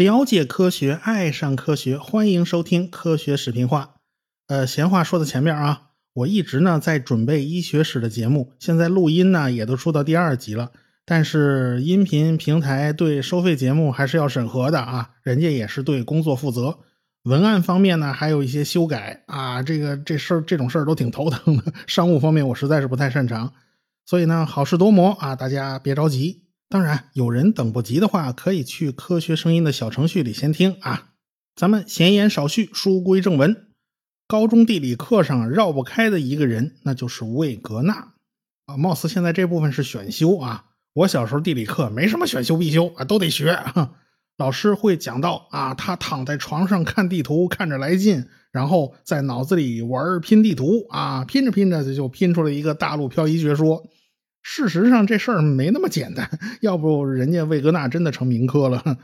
了解科学，爱上科学，欢迎收听科学视频化。呃，闲话说在前面啊，我一直呢在准备医学史的节目，现在录音呢也都出到第二集了。但是音频平台对收费节目还是要审核的啊，人家也是对工作负责。文案方面呢还有一些修改啊，这个这事儿这种事儿都挺头疼的。商务方面我实在是不太擅长，所以呢好事多磨啊，大家别着急。当然，有人等不及的话，可以去科学声音的小程序里先听啊。咱们闲言少叙，书归正文。高中地理课上绕不开的一个人，那就是魏格纳啊。貌似现在这部分是选修啊。我小时候地理课没什么选修必修啊，都得学。老师会讲到啊，他躺在床上看地图，看着来劲，然后在脑子里玩拼地图啊，拼着拼着就拼出了一个大陆漂移学说。事实上，这事儿没那么简单。要不，人家魏格纳真的成名科了。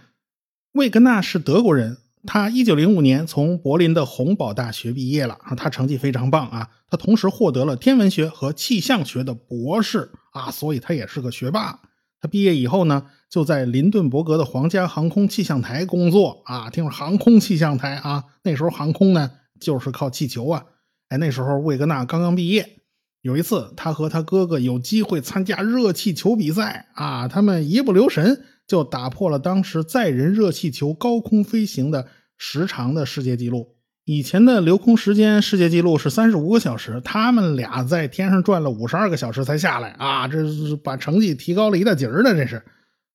魏格纳是德国人，他一九零五年从柏林的洪堡大学毕业了，他成绩非常棒啊。他同时获得了天文学和气象学的博士啊，所以他也是个学霸。他毕业以后呢，就在林顿伯格的皇家航空气象台工作啊。听说航空气象台啊，那时候航空呢就是靠气球啊。哎，那时候魏格纳刚刚毕业。有一次，他和他哥哥有机会参加热气球比赛啊，他们一不留神就打破了当时载人热气球高空飞行的时长的世界纪录。以前的留空时间世界纪录是三十五个小时，他们俩在天上转了五十二个小时才下来啊，这是把成绩提高了一大截儿的，这是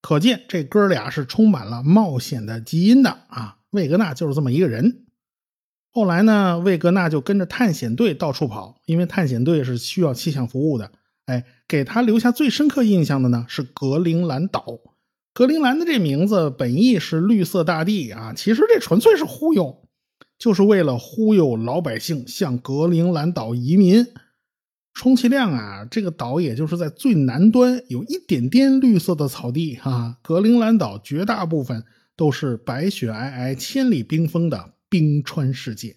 可见这哥俩是充满了冒险的基因的啊。魏格纳就是这么一个人。后来呢，魏格纳就跟着探险队到处跑，因为探险队是需要气象服务的。哎，给他留下最深刻印象的呢是格陵兰岛。格陵兰的这名字本意是绿色大地啊，其实这纯粹是忽悠，就是为了忽悠老百姓向格陵兰岛移民。充其量啊，这个岛也就是在最南端有一点点绿色的草地哈。格陵兰岛绝大部分都是白雪皑皑、千里冰封的。冰川世界，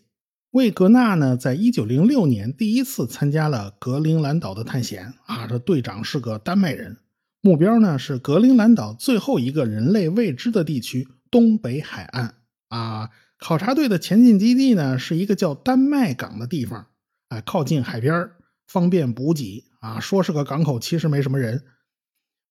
魏格纳呢，在一九零六年第一次参加了格陵兰岛的探险啊，这队长是个丹麦人，目标呢是格陵兰岛最后一个人类未知的地区——东北海岸啊。考察队的前进基地呢是一个叫丹麦港的地方，哎，靠近海边方便补给啊。说是个港口，其实没什么人。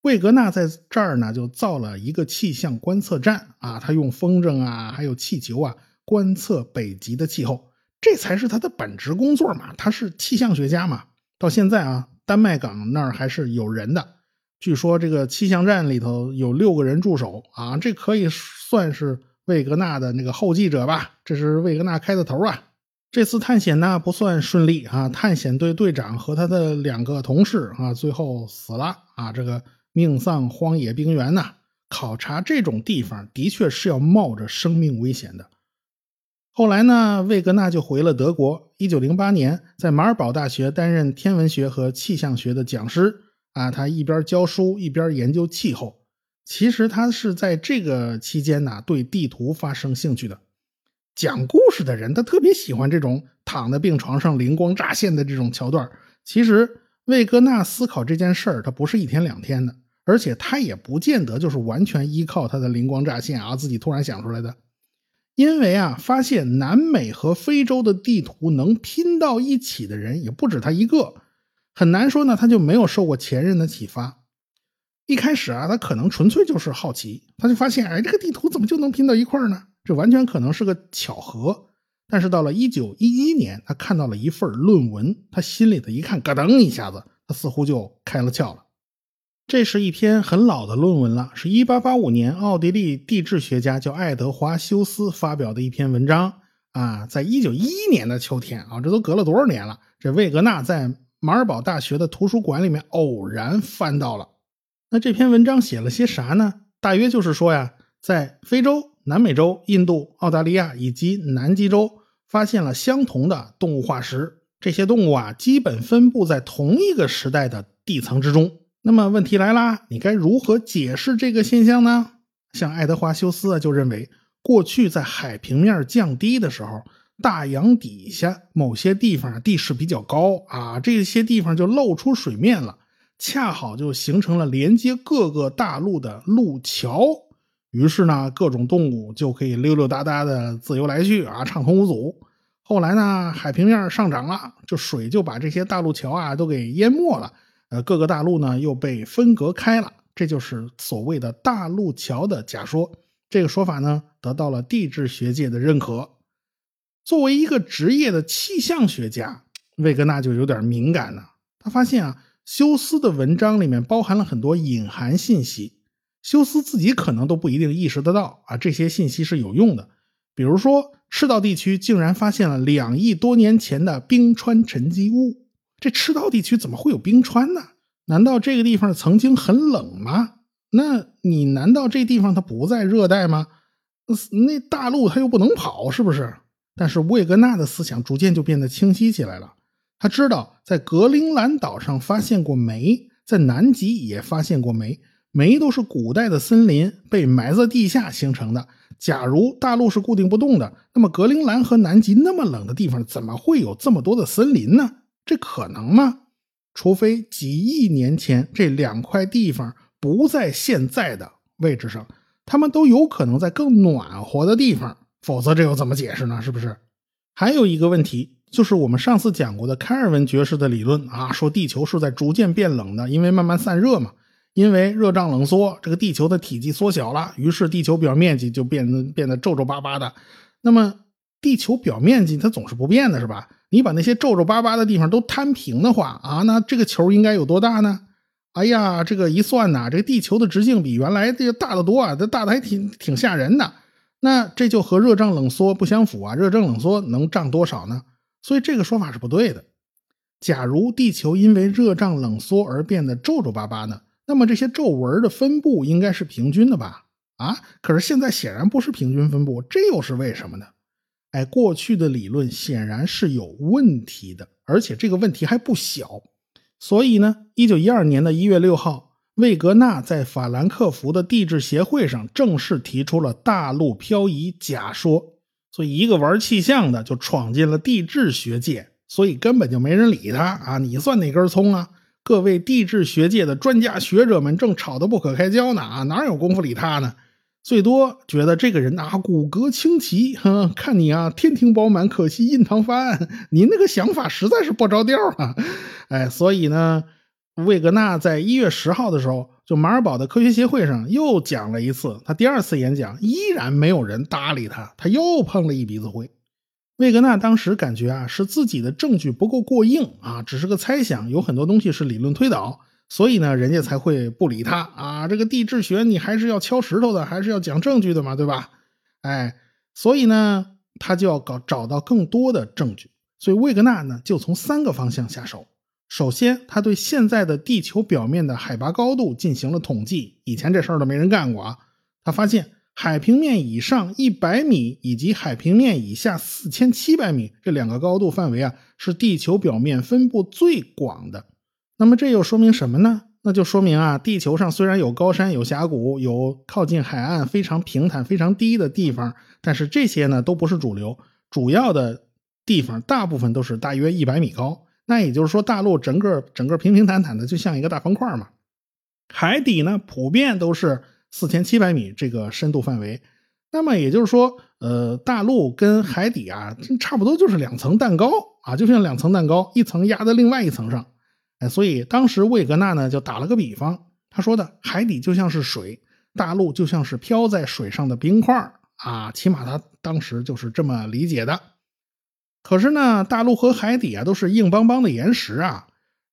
魏格纳在这儿呢就造了一个气象观测站啊，他用风筝啊，还有气球啊。观测北极的气候，这才是他的本职工作嘛。他是气象学家嘛。到现在啊，丹麦港那儿还是有人的。据说这个气象站里头有六个人驻守啊，这可以算是魏格纳的那个后继者吧。这是魏格纳开的头啊。这次探险呢不算顺利啊，探险队队长和他的两个同事啊最后死了啊，这个命丧荒野冰原呐。考察这种地方的确是要冒着生命危险的。后来呢，魏格纳就回了德国。一九零八年，在马尔堡大学担任天文学和气象学的讲师。啊，他一边教书一边研究气候。其实他是在这个期间呢，对地图发生兴趣的。讲故事的人，他特别喜欢这种躺在病床上灵光乍现的这种桥段。其实，魏格纳思考这件事儿，他不是一天两天的，而且他也不见得就是完全依靠他的灵光乍现啊，自己突然想出来的。因为啊，发现南美和非洲的地图能拼到一起的人也不止他一个，很难说呢，他就没有受过前人的启发。一开始啊，他可能纯粹就是好奇，他就发现，哎，这个地图怎么就能拼到一块呢？这完全可能是个巧合。但是到了一九一一年，他看到了一份论文，他心里头一看，咯噔一下子，他似乎就开了窍了。这是一篇很老的论文了，是一八八五年奥地利地质学家叫爱德华修斯发表的一篇文章啊。在一九一一年的秋天啊，这都隔了多少年了？这魏格纳在马尔堡大学的图书馆里面偶然翻到了。那这篇文章写了些啥呢？大约就是说呀，在非洲、南美洲、印度、澳大利亚以及南极洲发现了相同的动物化石，这些动物啊，基本分布在同一个时代的地层之中。那么问题来啦，你该如何解释这个现象呢？像爱德华修斯啊，就认为过去在海平面降低的时候，大洋底下某些地方地势比较高啊，这些地方就露出水面了，恰好就形成了连接各个大陆的路桥。于是呢，各种动物就可以溜溜达达的自由来去啊，畅通无阻。后来呢，海平面上涨了，这水就把这些大陆桥啊都给淹没了。呃，各个大陆呢又被分隔开了，这就是所谓的大陆桥的假说。这个说法呢得到了地质学界的认可。作为一个职业的气象学家，魏格纳就有点敏感了。他发现啊，休斯的文章里面包含了很多隐含信息。休斯自己可能都不一定意识得到啊，这些信息是有用的。比如说，赤道地区竟然发现了两亿多年前的冰川沉积物。这赤道地区怎么会有冰川呢？难道这个地方曾经很冷吗？那你难道这地方它不在热带吗？那大陆它又不能跑，是不是？但是魏格纳的思想逐渐就变得清晰起来了。他知道，在格陵兰岛上发现过煤，在南极也发现过煤。煤都是古代的森林被埋在地下形成的。假如大陆是固定不动的，那么格陵兰和南极那么冷的地方，怎么会有这么多的森林呢？这可能吗？除非几亿年前这两块地方不在现在的位置上，它们都有可能在更暖和的地方，否则这又怎么解释呢？是不是？还有一个问题，就是我们上次讲过的开尔文爵士的理论啊，说地球是在逐渐变冷的，因为慢慢散热嘛。因为热胀冷缩，这个地球的体积缩小了，于是地球表面积就变得变得皱皱巴巴的。那么地球表面积它总是不变的，是吧？你把那些皱皱巴巴的地方都摊平的话啊，那这个球应该有多大呢？哎呀，这个一算呐，这个地球的直径比原来这个大得多啊，这大的还挺挺吓人的。那这就和热胀冷缩不相符啊！热胀冷缩能胀多少呢？所以这个说法是不对的。假如地球因为热胀冷缩而变得皱皱巴巴呢？那么这些皱纹的分布应该是平均的吧？啊，可是现在显然不是平均分布，这又是为什么呢？哎，过去的理论显然是有问题的，而且这个问题还不小。所以呢，一九一二年的一月六号，魏格纳在法兰克福的地质协会上正式提出了大陆漂移假说。所以，一个玩气象的就闯进了地质学界，所以根本就没人理他啊！你算哪根葱啊？各位地质学界的专家学者们正吵得不可开交呢啊，哪有功夫理他呢？最多觉得这个人啊骨骼清奇，哼，看你啊天庭饱满，可惜印堂发暗。你那个想法实在是不着调啊！哎，所以呢，魏格纳在一月十号的时候，就马尔堡的科学协会上又讲了一次，他第二次演讲依然没有人搭理他，他又碰了一鼻子灰。魏格纳当时感觉啊，是自己的证据不够过硬啊，只是个猜想，有很多东西是理论推导，所以呢，人家才会不理他啊。这个地质学你还是要敲石头的，还是要讲证据的嘛，对吧？哎，所以呢，他就要搞找到更多的证据。所以魏格纳呢，就从三个方向下手。首先，他对现在的地球表面的海拔高度进行了统计，以前这事儿都没人干过啊。他发现。海平面以上一百米以及海平面以下四千七百米这两个高度范围啊，是地球表面分布最广的。那么这又说明什么呢？那就说明啊，地球上虽然有高山、有峡谷、有靠近海岸非常平坦、非常低的地方，但是这些呢都不是主流。主要的地方大部分都是大约一百米高。那也就是说，大陆整个整个平平坦坦的，就像一个大方块嘛。海底呢，普遍都是。四千七百米这个深度范围，那么也就是说，呃，大陆跟海底啊，差不多就是两层蛋糕啊，就像两层蛋糕，一层压在另外一层上。所以当时魏格纳呢就打了个比方，他说的海底就像是水，大陆就像是漂在水上的冰块啊，起码他当时就是这么理解的。可是呢，大陆和海底啊都是硬邦邦的岩石啊，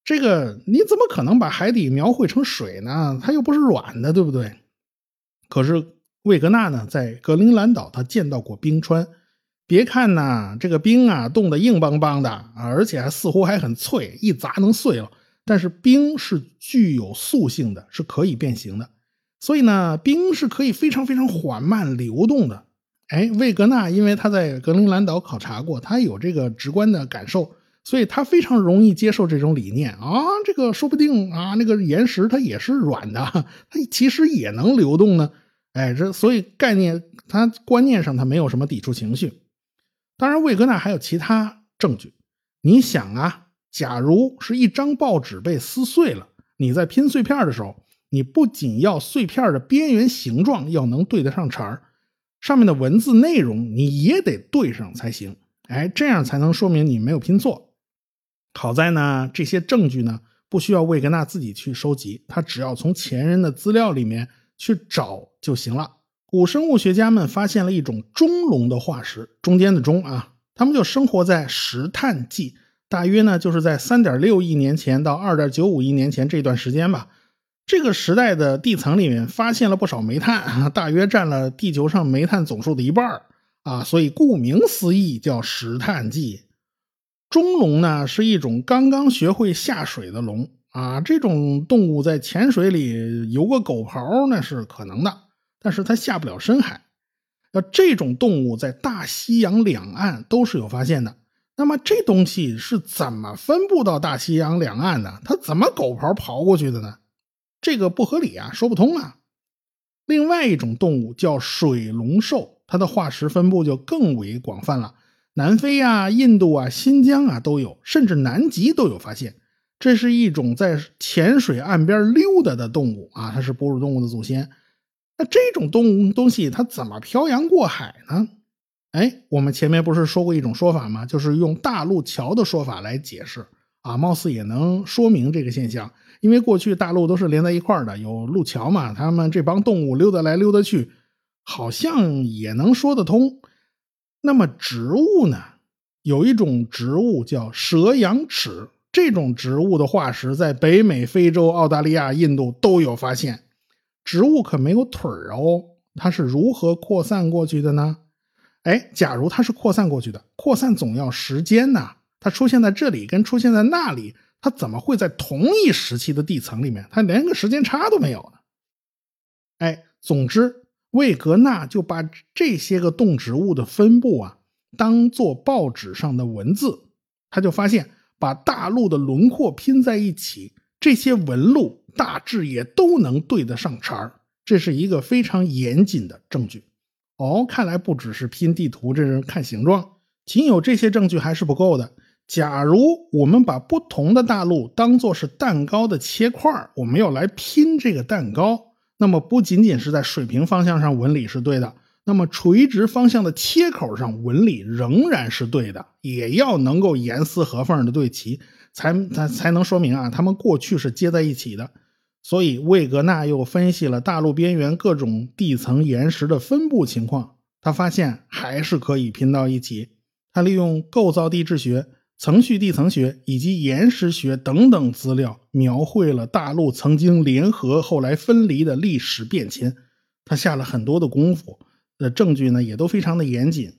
这个你怎么可能把海底描绘成水呢？它又不是软的，对不对？可是魏格纳呢，在格陵兰岛，他见到过冰川。别看呐，这个冰啊，冻得硬邦邦的啊，而且还似乎还很脆，一砸能碎了。但是冰是具有塑性的，是可以变形的。所以呢，冰是可以非常非常缓慢流动的。哎，魏格纳因为他在格陵兰岛考察过，他有这个直观的感受，所以他非常容易接受这种理念啊。这个说不定啊，那个岩石它也是软的，它其实也能流动呢。哎，这所以概念，他观念上他没有什么抵触情绪。当然，魏格纳还有其他证据。你想啊，假如是一张报纸被撕碎了，你在拼碎片的时候，你不仅要碎片的边缘形状要能对得上茬儿，上面的文字内容你也得对上才行。哎，这样才能说明你没有拼错。好在呢，这些证据呢不需要魏格纳自己去收集，他只要从前人的资料里面去找就行了。古生物学家们发现了一种中龙的化石，中间的中啊，他们就生活在石炭纪，大约呢就是在三点六亿年前到二点九五亿年前这段时间吧。这个时代的地层里面发现了不少煤炭，大约占了地球上煤炭总数的一半啊，所以顾名思义叫石炭纪。中龙呢是一种刚刚学会下水的龙啊，这种动物在浅水里游个狗刨那是可能的，但是它下不了深海。那这种动物在大西洋两岸都是有发现的。那么这东西是怎么分布到大西洋两岸的？它怎么狗刨刨过去的呢？这个不合理啊，说不通啊。另外一种动物叫水龙兽。它的化石分布就更为广泛了，南非啊、印度啊、新疆啊都有，甚至南极都有发现。这是一种在浅水岸边溜达的动物啊，它是哺乳动物的祖先。那这种动物东西它怎么漂洋过海呢？哎，我们前面不是说过一种说法吗？就是用大陆桥的说法来解释啊，貌似也能说明这个现象。因为过去大陆都是连在一块儿的，有路桥嘛，他们这帮动物溜达来溜达去。好像也能说得通。那么植物呢？有一种植物叫蛇羊齿，这种植物的化石在北美、非洲、澳大利亚、印度都有发现。植物可没有腿儿哦，它是如何扩散过去的呢？哎，假如它是扩散过去的，扩散总要时间呐。它出现在这里跟出现在那里，它怎么会在同一时期的地层里面？它连个时间差都没有呢？哎，总之。魏格纳就把这些个动植物的分布啊，当做报纸上的文字，他就发现把大陆的轮廓拼在一起，这些纹路大致也都能对得上茬儿，这是一个非常严谨的证据。哦，看来不只是拼地图，这是看形状。仅有这些证据还是不够的。假如我们把不同的大陆当做是蛋糕的切块，我们要来拼这个蛋糕。那么不仅仅是在水平方向上纹理是对的，那么垂直方向的切口上纹理仍然是对的，也要能够严丝合缝的对齐，才才才能说明啊，它们过去是接在一起的。所以魏格纳又分析了大陆边缘各种地层岩石的分布情况，他发现还是可以拼到一起。他利用构造地质学。层序地层学以及岩石学等等资料，描绘了大陆曾经联合后来分离的历史变迁。他下了很多的功夫，的证据呢也都非常的严谨。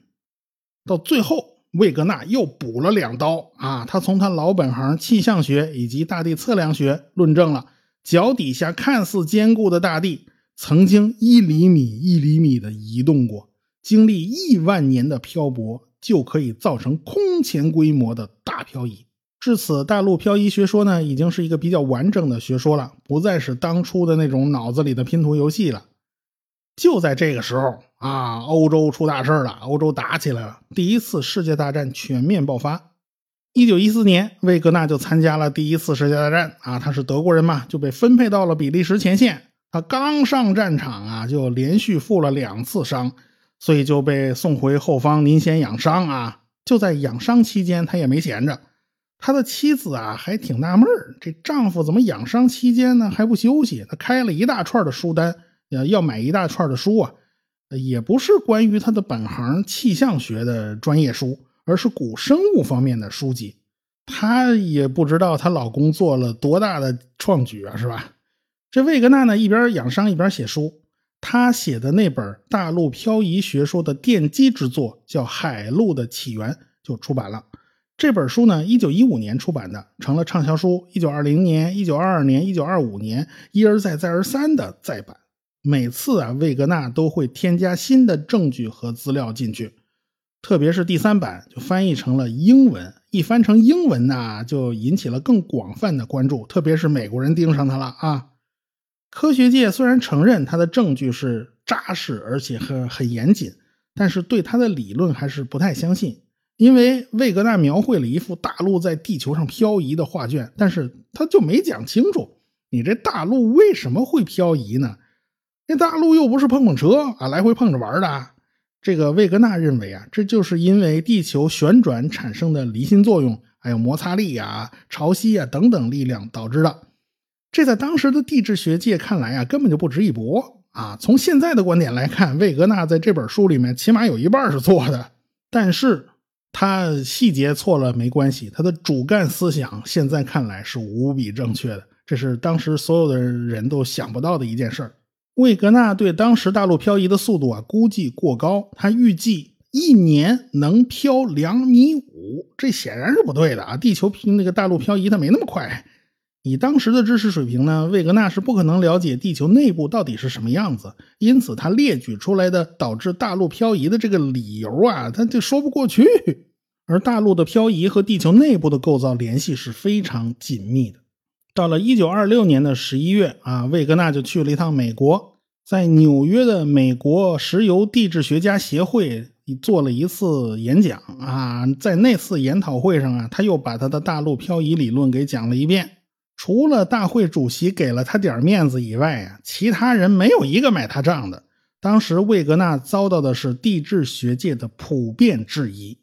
到最后，魏格纳又补了两刀啊！他从他老本行气象学以及大地测量学论证了脚底下看似坚固的大地，曾经一厘米一厘米的移动过，经历亿万年的漂泊。就可以造成空前规模的大漂移。至此，大陆漂移学说呢，已经是一个比较完整的学说了，不再是当初的那种脑子里的拼图游戏了。就在这个时候啊，欧洲出大事了，欧洲打起来了，第一次世界大战全面爆发。一九一四年，魏格纳就参加了第一次世界大战啊，他是德国人嘛，就被分配到了比利时前线。他刚上战场啊，就连续负了两次伤。所以就被送回后方，您先养伤啊！就在养伤期间，他也没闲着。他的妻子啊，还挺纳闷儿这丈夫怎么养伤期间呢还不休息？他开了一大串的书单，要要买一大串的书啊，也不是关于他的本行气象学的专业书，而是古生物方面的书籍。她也不知道她老公做了多大的创举啊，是吧？这魏格纳呢，一边养伤一边写书。他写的那本大陆漂移学说的奠基之作叫《海陆的起源》，就出版了。这本书呢，一九一五年出版的，成了畅销书。一九二零年、一九二二年、一九二五年，一而再、再而三的再版。每次啊，魏格纳都会添加新的证据和资料进去。特别是第三版，就翻译成了英文。一翻成英文呢，就引起了更广泛的关注，特别是美国人盯上他了啊。科学界虽然承认他的证据是扎实而且很很严谨，但是对他的理论还是不太相信。因为魏格纳描绘了一幅大陆在地球上漂移的画卷，但是他就没讲清楚你这大陆为什么会漂移呢？那大陆又不是碰碰车啊，来回碰着玩的。这个魏格纳认为啊，这就是因为地球旋转产生的离心作用，还有摩擦力啊、潮汐啊等等力量导致的。这在当时的地质学界看来啊，根本就不值一驳啊。从现在的观点来看，魏格纳在这本书里面起码有一半是错的，但是他细节错了没关系，他的主干思想现在看来是无比正确的，这是当时所有的人都想不到的一件事儿。魏格纳对当时大陆漂移的速度啊估计过高，他预计一年能漂两米五，这显然是不对的啊！地球平那个大陆漂移它没那么快。以当时的知识水平呢，魏格纳是不可能了解地球内部到底是什么样子，因此他列举出来的导致大陆漂移的这个理由啊，他就说不过去。而大陆的漂移和地球内部的构造联系是非常紧密的。到了一九二六年的十一月啊，魏格纳就去了一趟美国，在纽约的美国石油地质学家协会做了一次演讲啊，在那次研讨会上啊，他又把他的大陆漂移理论给讲了一遍。除了大会主席给了他点面子以外啊，其他人没有一个买他账的。当时魏格纳遭到的是地质学界的普遍质疑。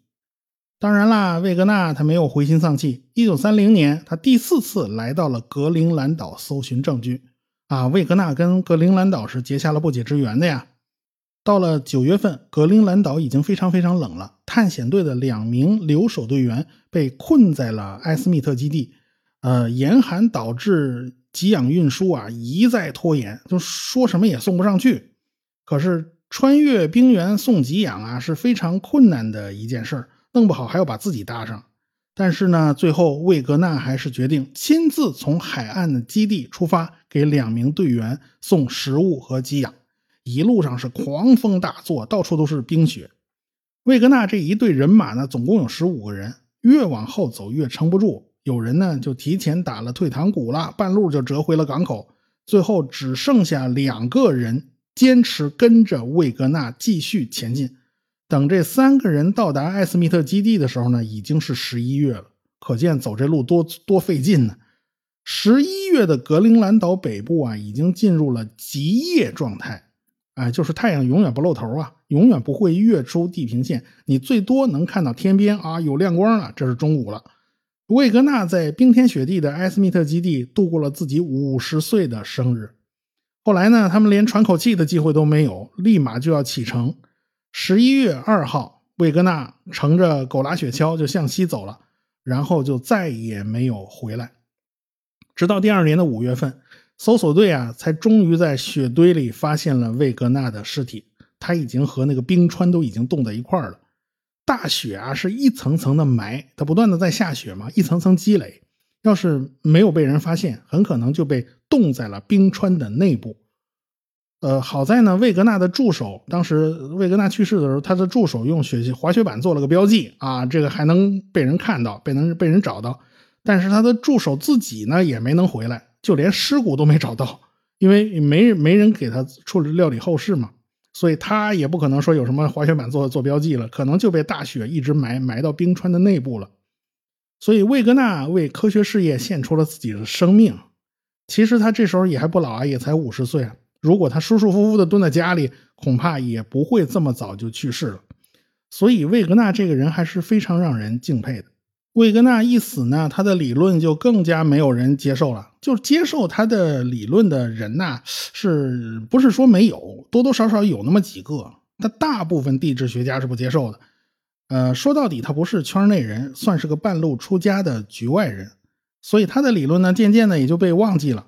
当然啦，魏格纳他没有灰心丧气。一九三零年，他第四次来到了格陵兰岛搜寻证据。啊，魏格纳跟格陵兰岛是结下了不解之缘的呀。到了九月份，格陵兰岛已经非常非常冷了。探险队的两名留守队员被困在了埃斯密特基地。呃，严寒导致给养运输啊一再拖延，就说什么也送不上去。可是穿越冰原送给养啊是非常困难的一件事儿。弄不好还要把自己搭上，但是呢，最后魏格纳还是决定亲自从海岸的基地出发，给两名队员送食物和给养。一路上是狂风大作，到处都是冰雪。魏格纳这一队人马呢，总共有十五个人，越往后走越撑不住，有人呢就提前打了退堂鼓了，半路就折回了港口。最后只剩下两个人坚持跟着魏格纳继续前进。等这三个人到达艾斯密特基地的时候呢，已经是十一月了，可见走这路多多费劲呢。十一月的格陵兰岛北部啊，已经进入了极夜状态，哎，就是太阳永远不露头啊，永远不会跃出地平线，你最多能看到天边啊有亮光了，这是中午了。魏格纳在冰天雪地的艾斯密特基地度过了自己五十岁的生日。后来呢，他们连喘口气的机会都没有，立马就要启程。十一月二号，魏格纳乘着狗拉雪橇就向西走了，然后就再也没有回来。直到第二年的五月份，搜索队啊才终于在雪堆里发现了魏格纳的尸体。他已经和那个冰川都已经冻在一块儿了。大雪啊是一层层的埋，它不断的在下雪嘛，一层层积累。要是没有被人发现，很可能就被冻在了冰川的内部。呃，好在呢，魏格纳的助手当时魏格纳去世的时候，他的助手用雪滑雪板做了个标记啊，这个还能被人看到，被能被人找到。但是他的助手自己呢，也没能回来，就连尸骨都没找到，因为没没人给他处理料理后事嘛，所以他也不可能说有什么滑雪板做做标记了，可能就被大雪一直埋埋到冰川的内部了。所以魏格纳为科学事业献出了自己的生命。其实他这时候也还不老啊，也才五十岁啊。如果他舒舒服服的蹲在家里，恐怕也不会这么早就去世了。所以魏格纳这个人还是非常让人敬佩的。魏格纳一死呢，他的理论就更加没有人接受了。就接受他的理论的人呐，是不是说没有？多多少少有那么几个。但大部分地质学家是不接受的。呃，说到底，他不是圈内人，算是个半路出家的局外人。所以他的理论呢，渐渐的也就被忘记了。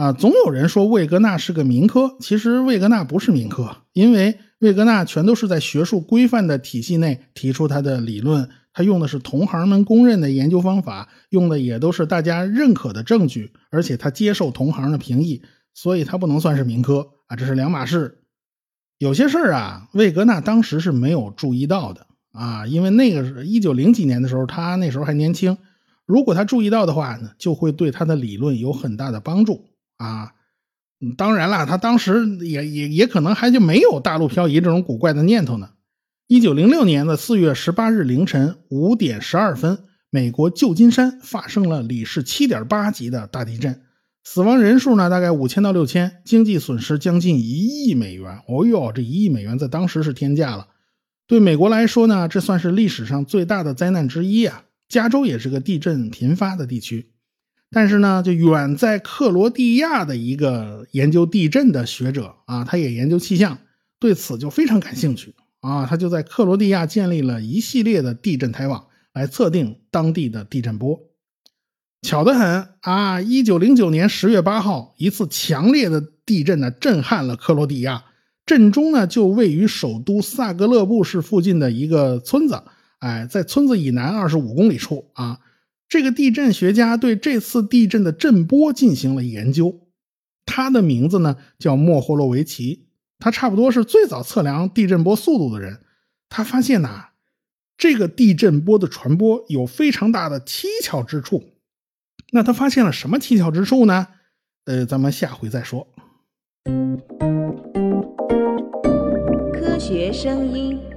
啊，总有人说魏格纳是个民科，其实魏格纳不是民科，因为魏格纳全都是在学术规范的体系内提出他的理论，他用的是同行们公认的研究方法，用的也都是大家认可的证据，而且他接受同行的评议，所以他不能算是民科啊，这是两码事。有些事儿啊，魏格纳当时是没有注意到的啊，因为那个是一九零几年的时候，他那时候还年轻，如果他注意到的话呢，就会对他的理论有很大的帮助。啊，当然了，他当时也也也可能还就没有大陆漂移这种古怪的念头呢。一九零六年的四月十八日凌晨五点十二分，美国旧金山发生了里氏七点八级的大地震，死亡人数呢大概五千到六千，经济损失将近一亿美元。哦哟，这一亿美元在当时是天价了。对美国来说呢，这算是历史上最大的灾难之一啊。加州也是个地震频发的地区，但是呢，就远在克罗地亚的一个研究地震的学者啊，他也研究气象，对此就非常感兴趣啊。他就在克罗地亚建立了一系列的地震台网，来测定当地的地震波。巧得很啊！一九零九年十月八号，一次强烈的地震呢，震撼了克罗地亚。震中呢，就位于首都萨格勒布市附近的一个村子。哎，在村子以南二十五公里处啊，这个地震学家对这次地震的震波进行了研究。他的名字呢叫莫霍洛维奇，他差不多是最早测量地震波速度的人。他发现呐，这个地震波的传播有非常大的蹊跷之处。那他发现了什么蹊跷之处呢？呃，咱们下回再说。科学声音。